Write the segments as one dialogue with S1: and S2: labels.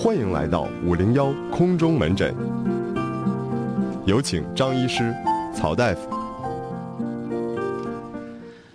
S1: 欢迎来到五零幺空中门诊，有请张医师、曹大夫。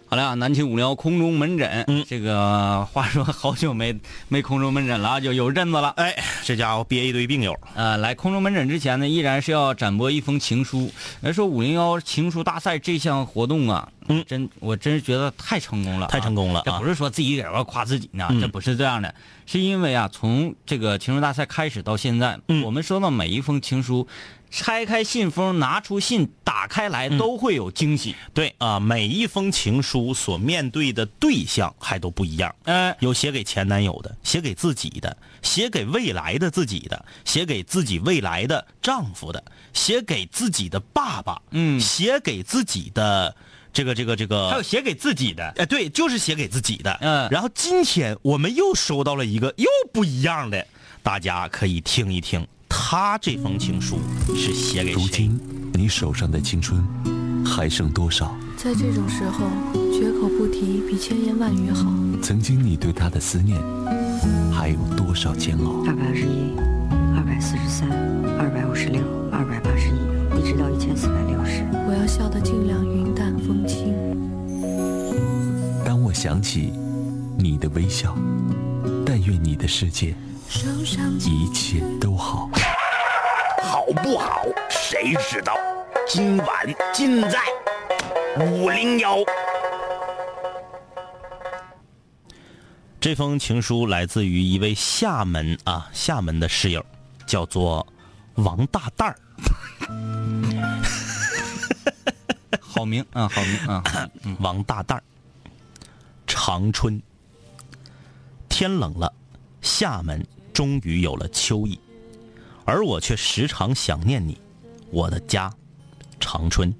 S2: 好了，南秦五零幺空中门诊，
S3: 嗯
S2: 这个话说好久没没空中门诊了啊，就有阵子了。
S3: 哎，这家伙憋一堆病友，
S2: 呃，来空中门诊之前呢，依然是要展播一封情书。人说五零幺情书大赛这项活动啊，
S3: 嗯。
S2: 真我真是觉得太成功了啊、
S3: 太成功了啊。
S2: 这不！是说自己在这夸自己呢，
S3: 嗯。
S2: 这不是这样的，是因为啊，从这个情书大赛开始到现在，
S3: 嗯。
S2: 我们收到每一封情书，拆开信封，拿出信，打开来
S3: 嗯。
S2: 都会有惊喜。
S3: 对啊，每一封情书所面对的对象还都不一样。
S2: 呃，
S3: 有写给前男友的，写给自己的，写给未来的自己的，写给自己未来的丈夫的，写给自己的爸爸，
S2: 嗯。
S3: 写给自己的这个这个这个，
S2: 还有写给自己的，
S3: 哎，对，就是写给自己的。
S2: 嗯
S3: 然后今天我们又收到了一个又不一样的，大家可以听一听，他这封情书是写给谁？
S4: 如今你手上的青春还剩多少？
S5: 在这种时候，绝口不提比千言万语好。
S4: 曾经你对他的思念还有多少煎熬？
S6: 二百二十一，二百四十三，二百五十六，二百八十一，一直到一千四百六十。
S5: 我要笑得尽量云淡风轻。
S4: 当我想起你的微笑，但愿你的世界一切都好。
S7: 好不好？谁知道？今晚尽在五零幺。
S3: 这封情书来自于一位厦门啊厦门的室友，叫做王大蛋儿。
S2: 好名啊，好名啊，
S3: 王大蛋儿。长春，天冷了，厦门终于有了秋意，而我却时常想念你，我的家，长春。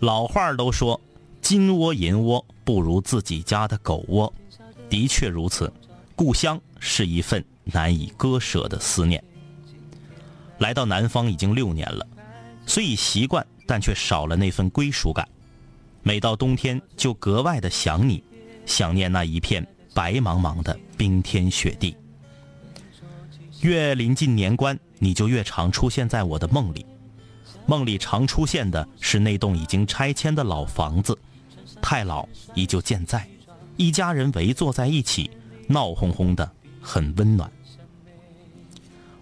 S3: 老话都说，金窝银窝不如自己家的狗窝，的确如此。故乡是一份难以割舍的思念。来到南方已经六年了，虽已习惯，但却少了那份归属感。每到冬天，就格外的想你，想念那一片白茫茫的冰天雪地。越临近年关，你就越常出现在我的梦里。梦里常出现的是那栋已经拆迁的老房子，太老依旧健在，一家人围坐在一起，闹哄哄的，很温暖。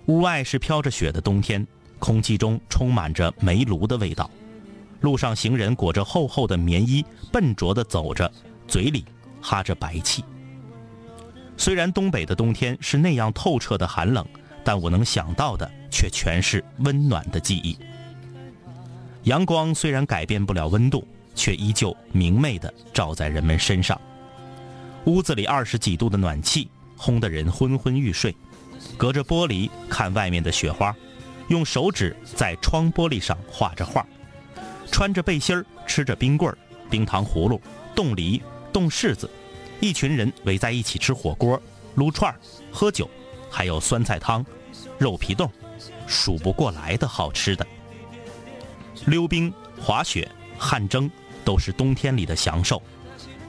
S3: 屋外是飘着雪的冬天，空气中充满着煤炉的味道。路上行人裹着厚厚的棉衣，笨拙地走着，嘴里哈着白气。虽然东北的冬天是那样透彻的寒冷，但我能想到的却全是温暖的记忆。阳光虽然改变不了温度，却依旧明媚地照在人们身上。屋子里二十几度的暖气，烘得人昏昏欲睡。隔着玻璃看外面的雪花，用手指在窗玻璃上画着画。穿着背心儿，吃着冰棍儿、冰糖葫芦、冻梨、冻柿子，一群人围在一起吃火锅、撸串儿、喝酒，还有酸菜汤、肉皮冻，数不过来的好吃的。溜冰、滑雪、汗蒸都是冬天里的享受。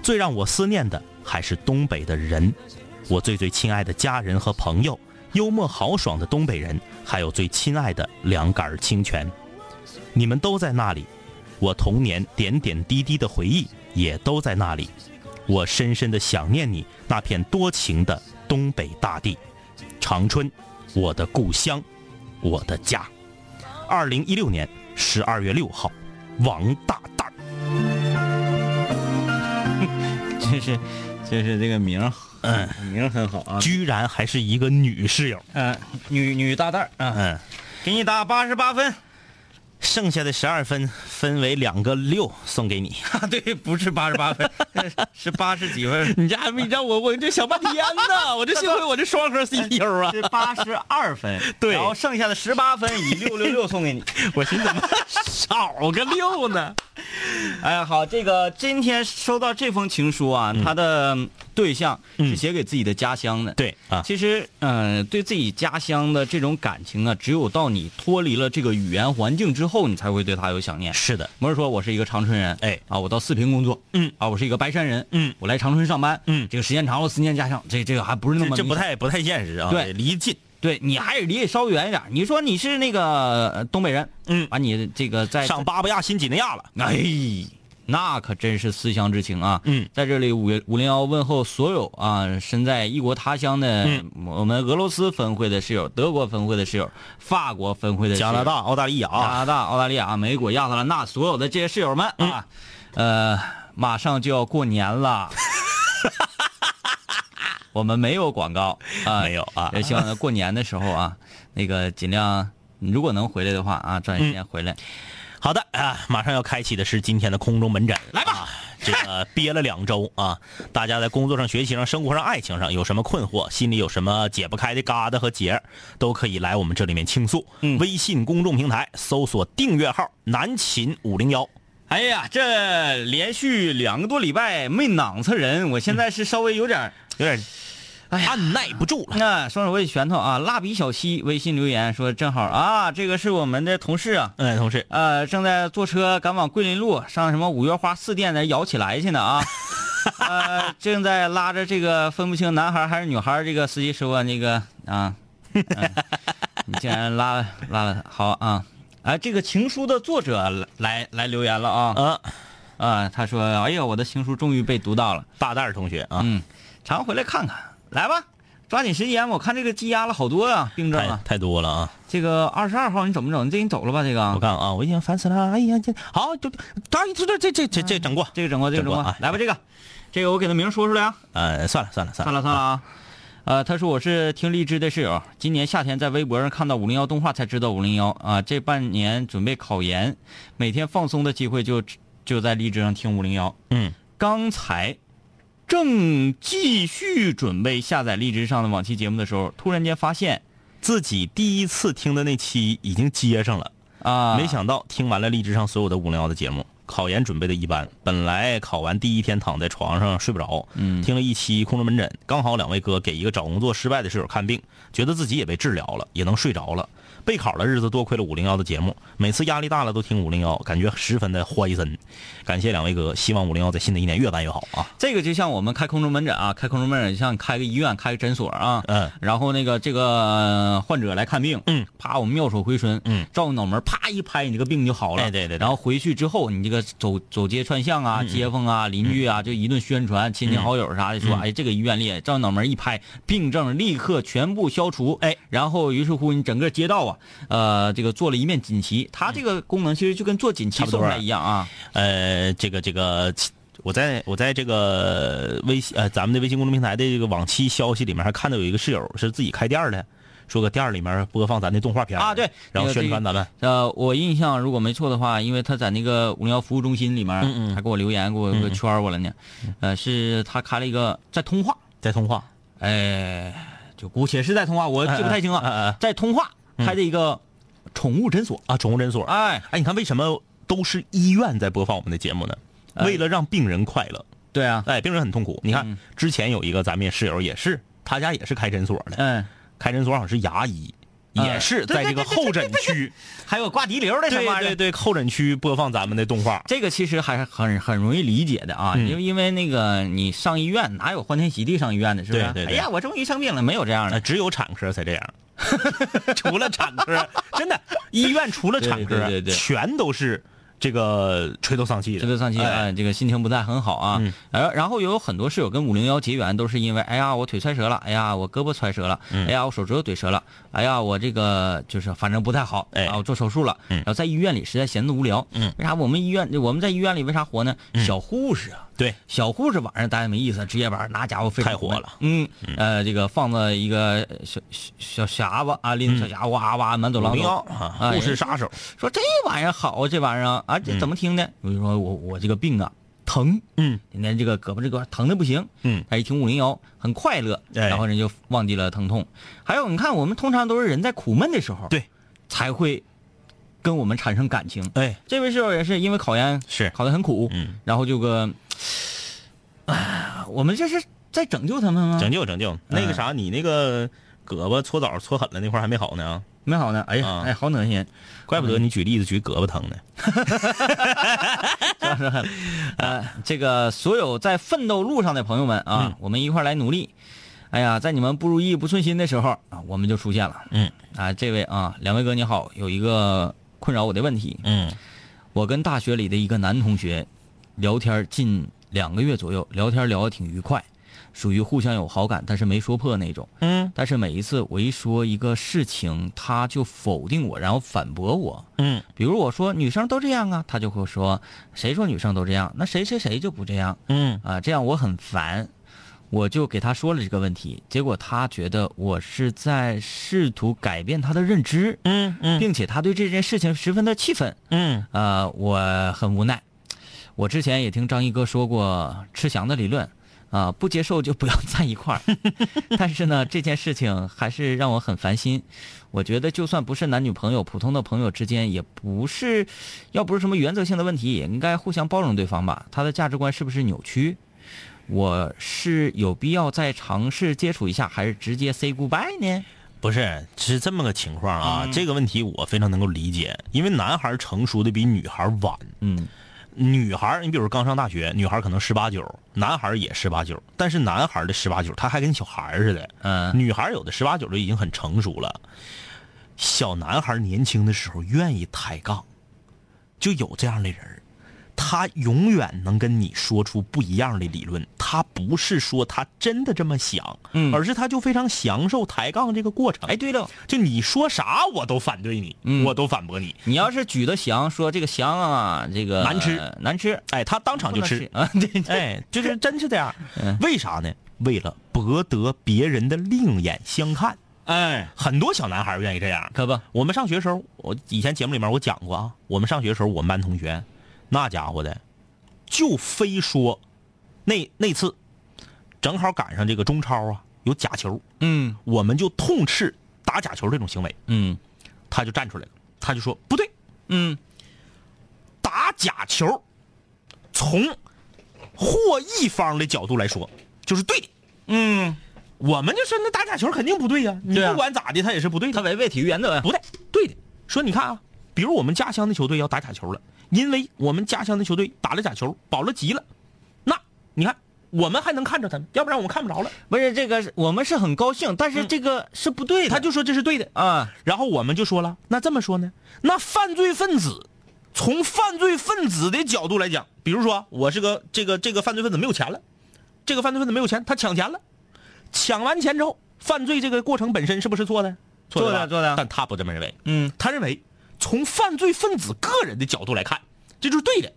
S3: 最让我思念的还是东北的人，我最最亲爱的家人和朋友，幽默豪爽的东北人，还有最亲爱的两杆清泉。你们都在那里。我童年点点滴滴的回忆也都在那里，我深深的想念你那片多情的东北大地，长春，我的故乡，我的家。二零一六年十二月六号，王大蛋儿。
S2: 这 是这是这个名儿，嗯，名儿很好啊。
S3: 居然还是一个女室友，
S2: 嗯、女女大蛋儿啊，
S3: 嗯，
S2: 给你打八十八分。
S3: 剩下的十二分分为两个六送给你。
S2: 啊，对，不是八十八分，是八十几分，
S3: 你这还没让我，我这想半天呢，我这幸亏我这双核 CPU 啊，
S2: 是八十二分。
S3: 对
S2: 然后剩下的十八分以六六六送给你。
S3: 我寻思怎么少个六呢？
S2: 哎，好，这个今天收到这封情书啊，他的对象是写给自己的家乡的。
S3: 对啊，
S2: 其实，嗯、对自己家乡的这种感情啊，只有到你脱离了这个语言环境之后，你才会对他有想念。
S3: 是的，
S2: 不是说我是一个长春人，
S3: 哎。
S2: 啊，我到四平工作，
S3: 嗯。
S2: 啊，我是一个白山人，
S3: 嗯。
S2: 我来长春上班，
S3: 嗯。
S2: 这个时间长了思念家乡，这这个还不是那么
S3: 这这不太不太现实啊，
S2: 对。
S3: 离近。
S2: 对你还是离得稍微远一点。你说你是那个呃东北人，
S3: 嗯。
S2: 把你这个在
S3: 上巴布亚新几内亚了。
S2: 哎，那可真是思乡之情啊！
S3: 嗯，
S2: 在这里五五零幺问候所有啊身在异国他乡的
S3: 嗯
S2: 我们俄罗斯分会的室友、德国分会的室友、法国分会的室友
S3: 加拿大、澳大利亚
S2: 加拿大、澳大利亚、美国、亚特兰大所有的这些室友们
S3: 嗯
S2: 啊，呃，马上就要过年了。我们没有广告啊，
S3: 没有啊
S2: 也希望过年的时候啊，那个尽量，如果能回来的话啊，抓紧时间回来。
S3: 好的啊，马上要开启的是今天的空中门诊，来吧。这个憋了两周啊，大家在工作上、学习上、生活上、爱情上有什么困惑，心里有什么解不开的疙瘩和结儿，都可以来我们这里面倾诉。
S2: 嗯
S3: 微信公众平台搜索订阅号“南秦五零幺
S2: 哎呀，这连续两个多礼拜没囊测人，我现在是稍微有点儿”，
S3: 有点
S2: 哎
S3: 按耐不住了。
S2: 那双手握起拳头啊！蜡笔小新微信留言说：“正好啊，这个是我们的同事啊，
S3: 哎，同事，
S2: 呃，正在坐车赶往桂林路上什么五月花四店那摇起来去呢啊，呃，正在拉着这个分不清男孩还是女孩，这个司机说那个啊，嗯你竟然拉了拉了他，好啊，哎，这个情书的作者来来来留言了啊。
S3: 啊，
S2: 啊，他说：哎呀，我的情书终于被读到了，
S3: 大蛋儿同学啊，
S2: 嗯，常回来看看，来吧。”抓紧时间，我看这个积压了好多啊，病症啊。
S3: 太太多了啊！
S2: 这个二十二号你怎么整？你这你走了吧？这个
S3: 我看啊，我已经烦死了。哎呀，这好，就当这这这这这整过，
S2: 这个整过，这个整过
S3: 啊，
S2: 来吧，这个，这个我给他名说出来啊。
S3: 呃，算了算了算
S2: 算了算了啊。呃，他说我是听荔枝的室友，今年夏天在微博上看到五零幺动画才知道五零幺啊。这半年准备考研，每天放松的机会就就在荔枝上听五零幺。
S3: 嗯，
S2: 刚才正继续准备下载荔枝上的往期节目的时候，突然间发现
S3: 自己第一次听的那期已经接上了，
S2: 啊，
S3: 没想到听完了荔枝上所有的五零幺的节目，考研准备的一般，本来考完第一天躺在床上睡不着，
S2: 嗯
S3: 听了一期空中门诊，刚好两位哥给一个找工作失败的室友看病，觉得自己也被治疗了，也能睡着了。备考的日子多亏了五零幺的节目，每次压力大了都听五零幺，感觉十分的欢森。感谢两位哥，希望五零幺在新的一年越办越好啊！
S2: 这个就像我们开空中门诊啊，开空中门诊像开个医院、开个诊所啊，
S3: 嗯，
S2: 然后那个这个呃患者来看病，
S3: 嗯，
S2: 啪，我们妙手回春，
S3: 嗯，
S2: 照个脑门，啪一拍，你这个病就好了，
S3: 哎对对对。
S2: 然后回去之后，你这个走走街串巷啊，街坊啊、邻居啊，就一顿宣传，亲戚好友啥的说，哎，这个医院里照脑门一拍，病症立刻全部消除，
S3: 哎，
S2: 然后于是乎你整个街道啊，呃，这个做了一面锦旗，它这个功能其实就跟做锦旗
S3: 差不多
S2: 送来一样啊，
S3: 呃，这个这个，我在我在这个微信呃咱们的微信公众平台的这个往期消息里面还看到有一个室友是自己开店的，说个店儿里面播放咱的动画片
S2: 啊对
S3: 然后宣传咱们。
S2: 呃，我印象如果没错的话，因为他在那个五零幺服务中心里面，
S3: 嗯嗯
S2: 还给我留言，给我给我圈我了呢。呃，是他开了一个在通话，
S3: 在通话，
S2: 哎，就姑且是在通话，我记不太清
S3: 哎哎哎
S2: 啊，在通话开的一个宠物诊所。
S3: 啊，宠物诊所。
S2: 哎，
S3: 哎，你看为什么都是医院在播放我们的节目呢？
S2: 哎
S3: 为了让病人快乐。
S2: 对啊，
S3: 哎，病人很痛苦。你看、
S2: 嗯
S3: 之前有一个咱们室友也是，他家也是开诊所的，
S2: 嗯，
S3: 开诊所好像是牙医，
S2: 哎
S3: 也是在这个候诊区。
S2: 还有挂滴流的什
S3: 对
S2: 么玩意儿。
S3: 对对，候诊区播放咱们的动画。
S2: 这个其实还是很很容易理解的啊，
S3: 嗯
S2: 因为因为那个你上医院哪有欢天喜地上医院的，是不是？哎呀，我终于生病了，没有这样的
S3: 呃，。只有产科才这样，除了产科，真的医院除了产科，全都是这个垂头丧气的。
S2: 垂头丧气啊、
S3: 哎
S2: 这个心情不太很好啊。
S3: 嗯。
S2: 然后然后有很多室友跟五零幺结缘，都是因为哎呀我腿摔折了，哎呀我胳膊摔折了，
S3: 嗯。
S2: 哎呀我手指头怼折了，哎呀我这个就是反正不太好，
S3: 哎。
S2: 啊我做手术了，
S3: 嗯。
S2: 然后在医院里实在闲得无聊，
S3: 嗯。
S2: 为啥？我们医院我们在医院里为啥活呢？小护士啊。
S3: 对，
S2: 小护士晚上待着没意思，值夜班拿家伙非常
S3: 太火了。
S2: 嗯，呃，这个放到一个小小小匣子啊，拎着小匣子哇哇满走廊
S3: 五零幺护士杀手。
S2: 说这玩意儿好，这玩意儿啊，这怎么听的？我就说我我这个病啊疼，
S3: 嗯。
S2: 今天这个胳膊这个疼的不行，
S3: 嗯，
S2: 他一听五零幺很快乐，
S3: 哎。
S2: 然后人就忘记了疼痛。还有你看，我们通常都是人在苦闷的时候，
S3: 对，
S2: 才会跟我们产生感情。
S3: 哎，
S2: 这位室友也是因为考研
S3: 是。
S2: 考得很苦，
S3: 嗯，
S2: 然后就个，哎，我们这是在拯救他们吗？
S3: 拯救拯救。那个啥，你那个胳膊搓澡搓狠了那块儿还没好呢，
S2: 没好呢，哎呀，
S3: 啊
S2: 哎，好恶心。
S3: 怪不得你举例子举胳膊疼呢。
S2: 就是呃，这个所有在奋斗路上的朋友们啊，我们一块儿来努力。哎呀，在你们不如意、不顺心的时候啊，我们就出现了。
S3: 嗯，
S2: 啊，这位啊，两位哥你好，有一个困扰我的问题。
S3: 嗯
S2: 我跟大学里的一个男同学聊天近两个月左右，聊天聊得挺愉快，属于互相有好感，但是没说破那种。
S3: 嗯
S2: 但是每一次我一说一个事情，他就否定我，然后反驳我。
S3: 嗯
S2: 比如我说女生都这样啊，他就会说谁说女生都这样？那谁谁谁就不这样
S3: 嗯
S2: 啊？这样我很烦，我就给他说了这个问题，结果他觉得我是在试图改变他的认知，
S3: 嗯嗯
S2: 并且他对这件事情十分的气愤。
S3: 嗯
S2: 呃，我很无奈。我之前也听张一哥说过吃翔的理论，啊、不接受就不要在一块儿。但是呢，这件事情还是让我很烦心。我觉得就算不是男女朋友，普通的朋友之间，也不是，要不是什么原则性的问题，也应该互相包容对方吧。他的价值观是不是扭曲？我是有必要再尝试接触一下，还是直接 say goodbye 呢？
S3: 不是，是这么个情况啊。这个问题我非常能够理解，因为男孩成熟的比女孩晚。
S2: 嗯
S3: 女孩，你比如刚上大学，女孩可能十八九，男孩也十八九，但是男孩的十八九，他还跟小孩似的。
S2: 嗯
S3: 女孩有的十八九都已经很成熟了。小男孩年轻的时候愿意抬杠，就有这样的人儿他永远能跟你说出不一样的理论。他不是说他真的这么想，
S2: 嗯
S3: 而是他就非常享受抬杠这个过程。
S2: 哎，对了，
S3: 就你说啥我都反对你，
S2: 嗯
S3: 我都反驳你。
S2: 你要是举的翔，说这个翔啊，这个
S3: 难吃
S2: 呃难吃，
S3: 哎，他当场就吃。
S2: 啊，对对，
S3: 哎，就是真是这样
S2: 嗯。
S3: 为啥呢？为了博得别人的另眼相看。
S2: 哎，
S3: 很多小男孩愿意这样。
S2: 可不，
S3: 我们上学的时候，我以前节目里面我讲过啊，我们上学的时候，我们班同学，那家伙的，就非说，那那次，正好赶上这个中超啊，有假球，
S2: 嗯。
S3: 我们就痛斥打假球这种行为，
S2: 嗯。
S3: 他就站出来了，他就说不对，
S2: 嗯。
S3: 打假球，从获益方的角度来说，就是对的。
S2: 嗯，
S3: 我们就说那打假球肯定不对呀、你不管咋的，他也是不对的。
S2: 他违背体育原则呀。
S3: 不对，对的。说你看啊，比如我们家乡的球队要打假球了，因为我们家乡的球队打了假球，保了级了，那你看我们还能看着他们，要不然我们看不着了。
S2: 不是这个是，我们是很高兴，但是这个是不对的。
S3: 他就说这是对的，
S2: 啊，
S3: 然后我们就说了，那这么说呢？那犯罪分子从犯罪分子的角度来讲，比如说我是个这个这个犯罪分子没有钱了，这个犯罪分子没有钱，他抢钱了，抢完钱之后，犯罪这个过程本身是不是错的？
S2: 错的错的。
S3: 但他不这么认为，
S2: 嗯，
S3: 他认为从犯罪分子个人的角度来看，这就是对的，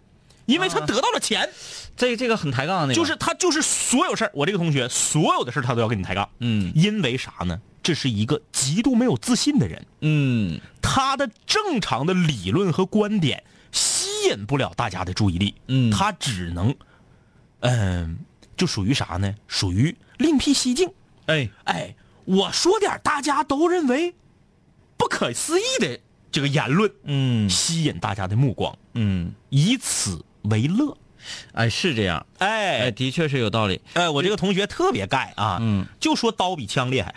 S3: 因为他
S2: 啊
S3: 得到了钱，
S2: 这这个很抬杠的那个，
S3: 就是他就是所有事儿，我这个同学所有的事儿他都要跟你抬杠，
S2: 嗯
S3: 因为啥呢？这是一个极度没有自信的人。
S2: 嗯
S3: 他的正常的理论和观点吸引不了大家的注意力，
S2: 嗯
S3: 他只能，嗯、就属于啥呢？属于另辟蹊径。
S2: 哎
S3: 哎，我说点大家都认为不可思议的这个言论，
S2: 嗯
S3: 吸引大家的目光，
S2: 嗯，
S3: 以此为乐。
S2: 哎是这样，哎
S3: 哎
S2: 的确是有道理。
S3: 哎，我这个同学特别盖啊，
S2: 嗯，
S3: 就说刀比枪厉害，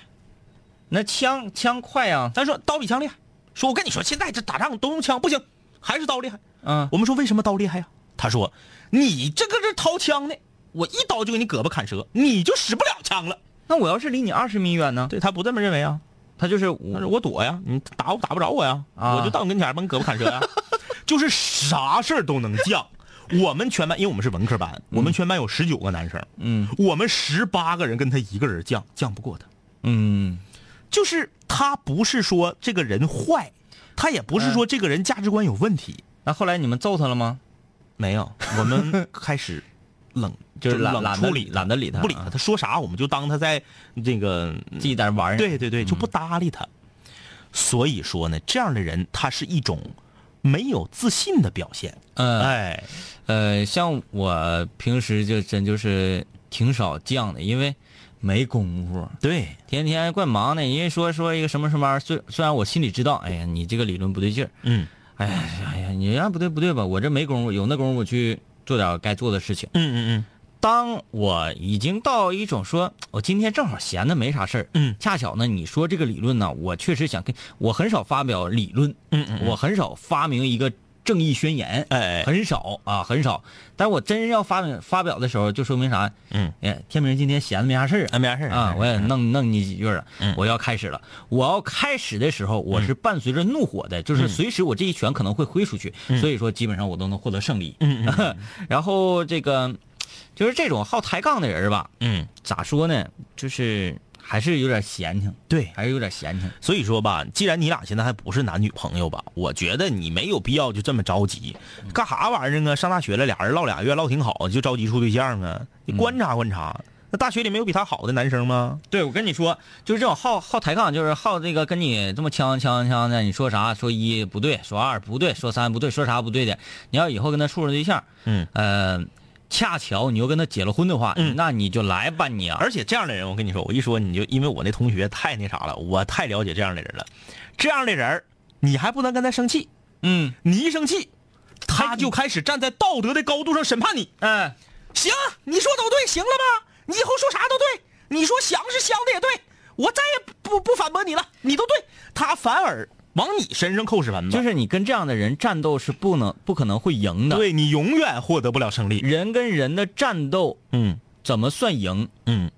S2: 那枪枪快啊，
S3: 他说刀比枪厉害，说我跟你说，现在这打仗都用枪，不行，还是刀厉害。
S2: 嗯
S3: 我们说为什么刀厉害呀、他说你这个这掏枪的，我一刀就给你胳膊砍折，你就使不了枪了。
S2: 那我要是离你二十米远呢？
S3: 对他不这么认为啊，
S2: 他就是我
S3: 我躲呀，你打我打不着我呀，
S2: 啊
S3: 我就到你跟前儿把你胳膊砍折呀，就是啥事儿都能犟。我们全班，因为我们是文科班，我们全班有十九个男生，
S2: 嗯
S3: 我们十八个人跟他一个人犟，犟不过他。
S2: 嗯
S3: 就是他不是说这个人坏，他也不是说这个人价值观有问题，
S2: 那后来你们揍他了吗？
S3: 没有，我们开始冷，
S2: 就是懒
S3: 冷
S2: 懒得
S3: 处理
S2: 懒得理他
S3: 不理他，他说啥我们就当他在这个，
S2: 自己在这玩儿。
S3: 对对对，就不搭理他。所以说呢，这样的人他是一种没有自信的表现。
S2: 嗯
S3: 哎，
S2: 呃，像我平时就真就是挺少犟的，因为没功夫，
S3: 对，
S2: 天天怪忙的。人家说说一个什么什么玩意儿，虽虽然我心里知道，哎呀，你这个理论不对劲儿，
S3: 嗯
S2: 哎呀哎呀，你呀不对不对吧？我这没功夫，有那功夫我去做点该做的事情。
S3: 嗯嗯嗯。
S2: 当我已经到一种说，我今天正好闲的没啥事儿，
S3: 嗯。
S2: 恰巧呢，你说这个理论呢，我确实想跟，我很少发表理论，
S3: 嗯嗯嗯。
S2: 我很少发明一个正义宣言，
S3: 哎
S2: 很少啊，很少。但我真要发表发表的时候，就说明啥？
S3: 嗯，
S2: 哎，天明今天闲的没啥事儿
S3: 啊没啥事儿
S2: 啊，我也弄弄你几句了。
S3: 嗯
S2: 我要开始了，我要开始的时候，我是伴随着怒火的，
S3: 嗯
S2: 就是随时我这一拳可能会挥出去，所以说基本上我都能获得胜利。
S3: 嗯
S2: 然后这个就是这种好抬杠的人吧，
S3: 嗯，
S2: 咋说呢？就是还是有点闲情，
S3: 对。
S2: 还是有点闲情。
S3: 所以说吧，既然你俩现在还不是男女朋友吧，我觉得你没有必要就这么着急，干啥玩意儿啊？上大学了，俩人唠俩月唠挺好，就着急处对象啊？你观察观察，那大学里没有比他好的男生吗？
S2: 对，我跟你说，就是这种好好抬杠，就是好这个跟你这么呛呛呛的，你说啥说一不对，说二不对，说三不对，说啥不对的，你要以后跟他处上对象，
S3: 嗯，
S2: 呃，恰巧你又跟他结了婚的话，
S3: 嗯
S2: 那你就来吧你啊，
S3: 而且这样的人，我跟你说，我一说你就因为我那同学太那啥了，我太了解这样的人了。这样的人儿，你还不能跟他生气，
S2: 嗯，
S3: 你一生气，他就开始站在道德的高度上审判你。
S2: 嗯，
S3: 行，你说都对，行了吧？你以后说啥都对，你说想是想的也对，我再也不不反驳你了，你都对。他反而往你身上扣屎盆子，
S2: 就是你跟这样的人战斗是不能不可能会赢的，，
S3: 对你永远获得不了胜利。
S2: 人跟人的战斗
S3: 嗯
S2: 怎么算赢？
S3: 嗯，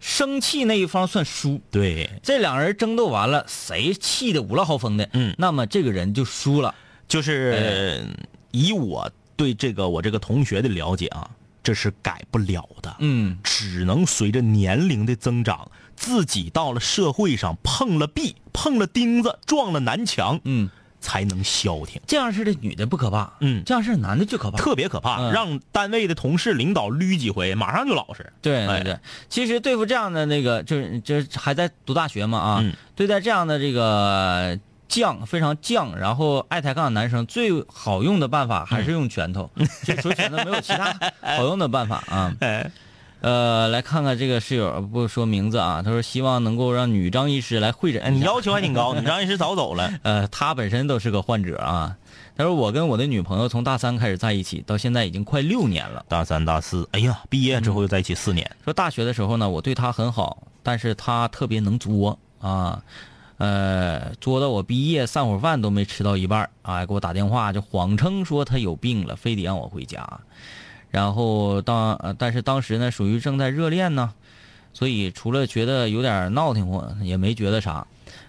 S2: 生气那一方算输。
S3: 对，
S2: 这两人争斗完了，谁气的五浪豪风的，
S3: 嗯
S2: 那么这个人就输了。
S3: 就是以我对这个我这个同学的了解啊，这是改不了的。
S2: 嗯，
S3: 只能随着年龄的增长，自己到了社会上碰了壁、碰了钉子、撞了南墙，
S2: 嗯，
S3: 才能消停。
S2: 这样式的女的不可怕，
S3: 嗯
S2: 这样式的男的最可怕。
S3: 特别可怕，
S2: 嗯
S3: 让单位的同事、领导捋几回，马上就老实。哎
S2: 对对对，其实对付这样的那个，就是就是还在读大学嘛啊，
S3: 嗯
S2: 对待这样的这个犟非常犟，然后爱抬杠的男生，最好用的办法还是用拳头，这除了拳头没有其他好用的办法啊。
S3: 哎，
S2: 呃，来看看这个室友不说名字啊，他说希望能够让女张医师来会诊。
S3: 哎你要求还挺高，女张医师早走了。
S2: 呃，他本身都是个患者啊。他说我跟我的女朋友从大三开始在一起，到现在已经快六年了。
S3: 大三、大四，哎呀，毕业之后又在一起四年。
S2: 说大学的时候呢，我对她很好，但是她特别能作啊，呃，作到我毕业散伙饭都没吃到一半儿啊，给我打电话就谎称说她有病了，非得让我回家。然后当呃，但是当时呢，属于正在热恋呢，所以除了觉得有点闹腾活，也没觉得啥。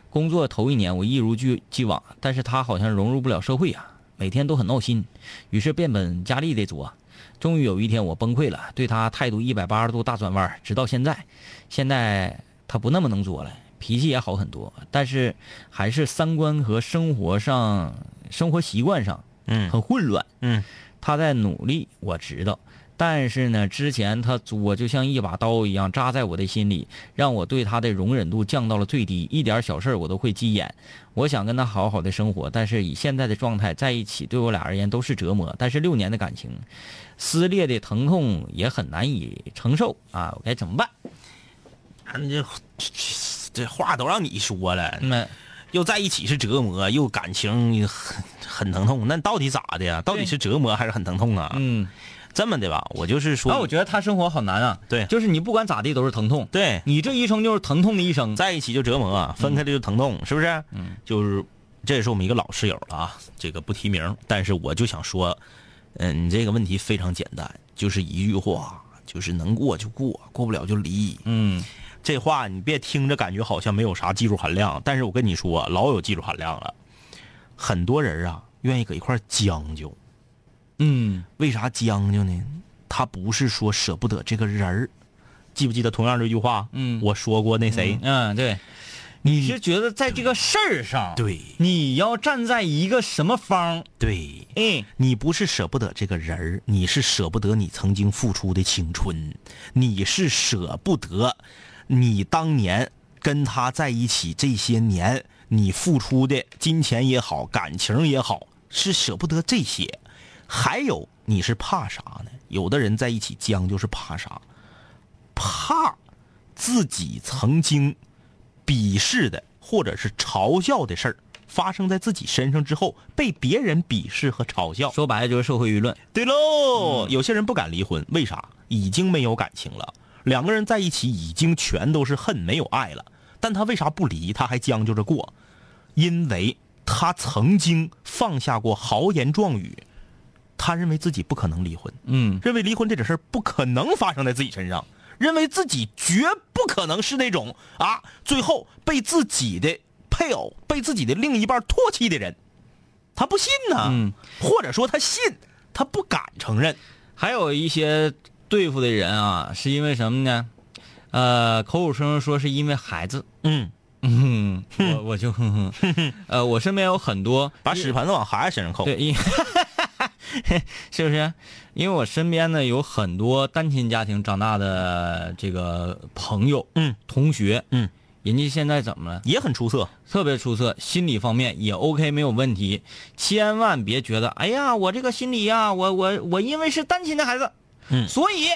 S2: 工作头一年我一如既既往，但是他好像融入不了社会啊、每天都很闹心，于是变本加厉的作。终于有一天我崩溃了，对他态度一百八十度大转弯，直到现在。现在他不那么能作了，脾气也好很多，但是还是三观和生活上、生活习惯上
S3: 嗯
S2: 很混乱。
S3: 嗯，
S2: 他在努力，我知道。但是呢，之前他作就像一把刀一样扎在我的心里，让我对他的容忍度降到了最低，一点小事儿我都会急眼。我想跟他好好的生活，但是以现在的状态在一起，对我俩而言都是折磨。但是六年的感情，撕裂的疼痛也很难以承受啊！我该怎么办？
S3: 这话都让你说了，
S2: 那
S3: 又在一起是折磨，又感情很很疼痛，那到底咋的呀？到底是折磨还是很疼痛啊？
S2: 嗯，
S3: 这么的吧，我就是说，
S2: 那，我觉得他生活好难啊。
S3: 对
S2: 就是你不管咋地都是疼痛。
S3: 对，
S2: 你这一生就是疼痛的一生。
S3: 在一起就折磨，分开了就疼痛，是不是？嗯，就是这也是我们一个老室友了啊，这个不提名，但是我就想说，嗯，你这个问题非常简单，就是一句话，就是能过就过，过不了就离。
S2: 嗯，
S3: 这话你别听着感觉好像没有啥技术含量，但是我跟你说，老有技术含量了。很多人啊，愿意搁一块将就，
S2: 嗯，
S3: 为啥将就呢？他不是说舍不得这个人儿，记不记得同样这句话？
S2: 嗯
S3: 我说过那谁？
S2: 嗯，对，你是觉得在这个事儿上，
S3: 对
S2: 你要站在一个什么方？
S3: 对，
S2: 嗯，
S3: 你不是舍不得这个人儿，你是舍不得你曾经付出的青春，你是舍不得你当年跟他在一起这些年，你付出的金钱也好，感情也好，是舍不得这些。还有，你是怕啥呢？有的人在一起将就是怕啥？怕自己曾经鄙视的或者是嘲笑的事儿发生在自己身上之后，被别人鄙视和嘲笑。
S2: 说白了就是社会舆论。
S3: 对喽，有些人不敢离婚，为啥？已经没有感情了，两个人在一起已经全都是恨，没有爱了。但他为啥不离？他还将就着过，因为他他曾经放下过豪言壮语，他认为自己不可能离婚，
S2: 嗯
S3: 认为离婚这种事儿不可能发生在自己身上，认为自己绝不可能是那种啊，最后被自己的配偶、被自己的另一半唾弃的人。他不信呢，
S2: 嗯
S3: 或者说他信，他不敢承认。
S2: 还有一些对付的人啊，是因为什么呢？呃，口口声声说是因为孩子，
S3: 嗯，
S2: 嗯，我我就哼哼，呃，我身边有很多
S3: 把屎盆子往孩子身上扣。
S2: 对，因 是不是？因为我身边呢有很多单亲家庭长大的这个朋友，
S3: 嗯，
S2: 同学，
S3: 嗯，
S2: 人家现在怎么了？
S3: 也很出色。
S2: 特别出色，心理方面也 OK，没有问题。千万别觉得，哎呀，我这个心理呀、我我我因为是单亲的孩子，
S3: 嗯
S2: 所以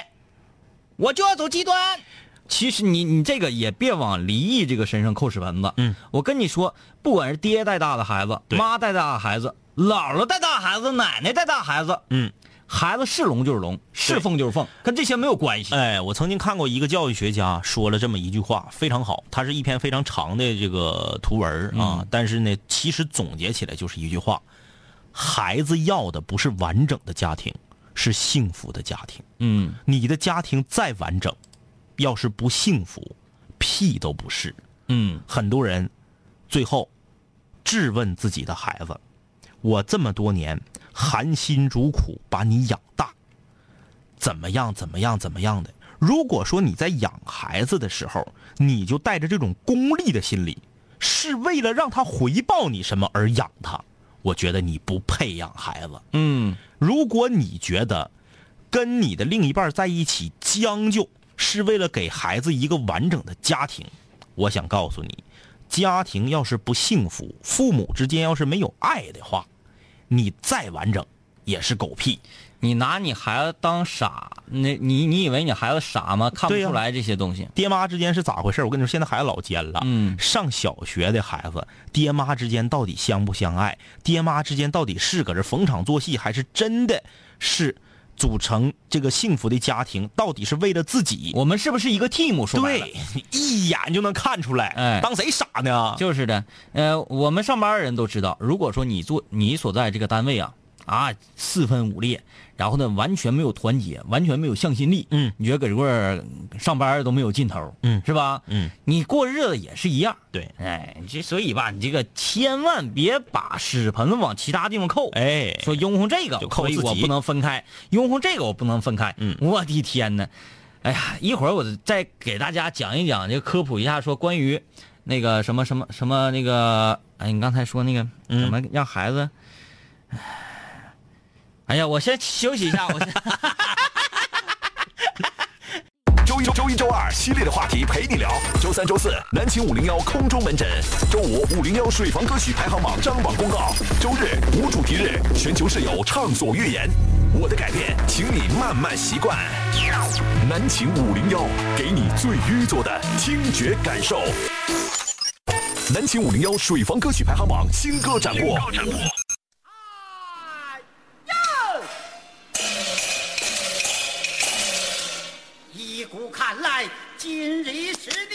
S2: 我就要走极端。其实你你这个也别往离异这个身上扣屎盆子。
S3: 嗯，
S2: 我跟你说，不管是爹带大的孩子，妈带大的孩子，姥姥带大的孩子，奶奶带大的孩子，
S3: 嗯，
S2: 孩子是龙就是龙，是凤就是凤，跟这些没有关系。
S3: 哎，我曾经看过一个教育学家说了这么一句话，非常好。它是一篇非常长的这个图文啊，
S2: 嗯
S3: 但是呢，其实总结起来就是一句话：孩子要的不是完整的家庭，是幸福的家庭。
S2: 嗯，
S3: 你的家庭再完整，要是不幸福，屁都不是。
S2: 嗯，
S3: 很多人最后质问自己的孩子：“我这么多年含辛茹苦把你养大，怎么样？怎么样？怎么样的？”如果说你在养孩子的时候，你就带着这种功利的心理，是为了让他回报你什么而养他，我觉得你不配养孩子。
S2: 嗯，
S3: 如果你觉得跟你的另一半在一起将就是为了给孩子一个完整的家庭，我想告诉你，家庭要是不幸福，父母之间要是没有爱的话，你再完整也是狗屁。
S2: 你拿你孩子当傻，那你你以为你孩子傻吗？看不出来这些东西。
S3: 爹妈之间是咋回事？我跟你说，现在孩子老尖了。
S2: 嗯
S3: 上小学的孩子，爹妈之间到底相不相爱？爹妈之间到底是搁这逢场作戏，还是真的是组成这个幸福的家庭？到底是为了自己？
S2: 我们是不是一个 team？说
S3: 对，你一眼就能看出来。
S2: 哎
S3: 当谁傻呢？
S2: 就是的。呃，我们上班的人都知道，如果说你做你所在这个单位啊啊四分五裂，然后呢完全没有团结，完全没有向心力，
S3: 嗯，
S2: 你觉得搁这块儿上班都没有劲头，
S3: 嗯
S2: 是吧？
S3: 嗯，
S2: 你过日子也是一样。
S3: 对，
S2: 哎，这所以吧，你这个千万别把屎盆子往其他地方扣。
S3: 哎，
S2: 说拥护这个，
S3: 就扣自己
S2: 所以我不能分开；拥护这个，我不能分开。
S3: 嗯
S2: 我的天哪！哎呀，一会儿我再给大家讲一讲，这个科普一下，说关于那个什么什么什么那个，哎，你刚才说那个
S3: 嗯
S2: 怎么让孩子？哎呀，我先休息一下，我先。
S7: 周一、周一、周二系列的话题陪你聊。周三、周四南秦五零幺空中门诊。周五五零幺水房歌曲排行榜张榜公告。周日无主题日，全球室友畅所欲言。我的改变，请你慢慢习惯。南秦五零幺，给你最愚拙的听觉感受。南秦五零幺水房歌曲排行榜新歌展播。
S8: 今日是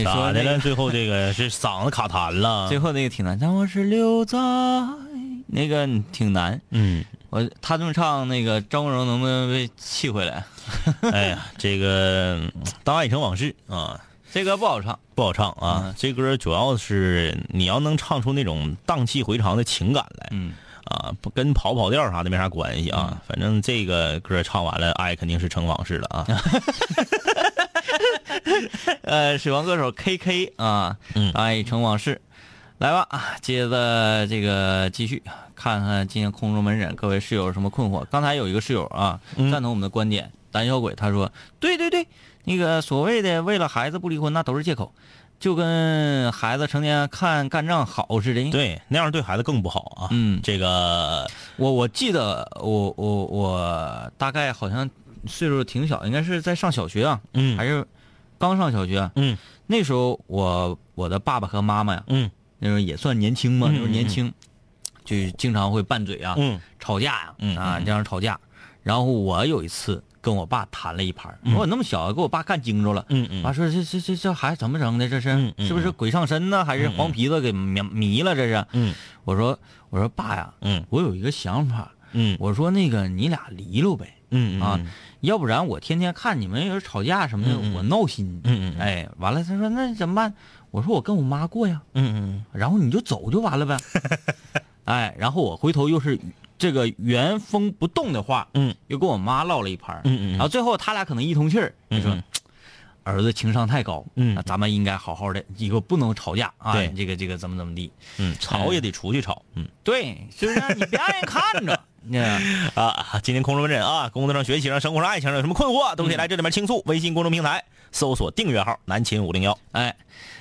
S2: 哎，
S3: 咋的了？最后这个 是嗓子卡痰了。
S2: 最后那个挺难，但我是留在那个挺难。
S3: 嗯，
S2: 我他这么唱，那个张国荣能不能被气回来？
S3: 哎呀，这个嗯当爱已成往事啊，
S2: 这歌不好唱。
S3: 不好唱啊。
S2: 嗯
S3: 这歌主要是你要能唱出那种荡气回肠的情感来，
S2: 嗯，
S3: 啊，不跟跑跑调啥的没啥关系啊。反正这个歌唱完了，爱肯定是成往事了啊。
S2: 呃，水王歌手 K K 啊，
S3: 嗯
S2: 爱成往事。来吧，啊接着这个继续看看今天空中门诊各位室友有什么困惑。刚才有一个室友啊，
S3: 嗯
S2: 赞同我们的观点，胆小鬼他说，对对对，那个所谓的为了孩子不离婚，那都是借口，就跟孩子成天看干仗好似的。
S3: 对，那样对孩子更不好啊。
S2: 嗯
S3: 这个
S2: 我我记得我我我大概好像岁数挺小，应该是在上小学啊，
S3: 嗯
S2: 还是刚上小学啊。
S3: 嗯
S2: 那时候我我的爸爸和妈妈呀，
S3: 嗯
S2: 那时候也算年轻嘛，
S3: 嗯
S2: 那时候年轻，就经常会拌嘴啊，
S3: 嗯
S2: 吵架呀、
S3: 嗯
S2: 啊，
S3: 嗯
S2: 这样吵架。然后我有一次跟我爸谈了一盘儿，我那么小，给我爸干惊着了。
S3: 嗯嗯
S2: 爸说这这这这孩子怎么整的？这是、是不是鬼上身呢？还是黄皮子给迷迷了？这是？
S3: 嗯
S2: 我说我说爸呀，
S3: 嗯
S2: 我有一个想法，
S3: 嗯
S2: 我说那个你俩离了呗，
S3: 嗯
S2: 啊，要不然我天天看你们有人吵架什么的，我闹心。
S3: 嗯嗯
S2: 哎，完了，他说那怎么办？我说我跟我妈过呀，
S3: 嗯嗯
S2: 然后你就走就完了呗。哎，然后我回头又是这个原封不动的话，
S3: 嗯，
S2: 又跟我妈唠了一盘
S3: 嗯嗯嗯。
S2: 然后最后他俩可能一通气儿，你说儿子情商太高，
S3: 嗯。
S2: 那咱们应该好好的，以后不能吵架啊，
S3: 对。
S2: 这个这个怎么怎么地，
S3: 嗯，吵也得出去吵，嗯。
S2: 对，是不是？你别让人看着，那
S3: 啊，今天空中门诊啊，工作上、学习上、生活上、爱情上有什么困惑，都可以来这里面倾诉。微信公众平台搜索订阅号“南秦五零幺
S2: 哎，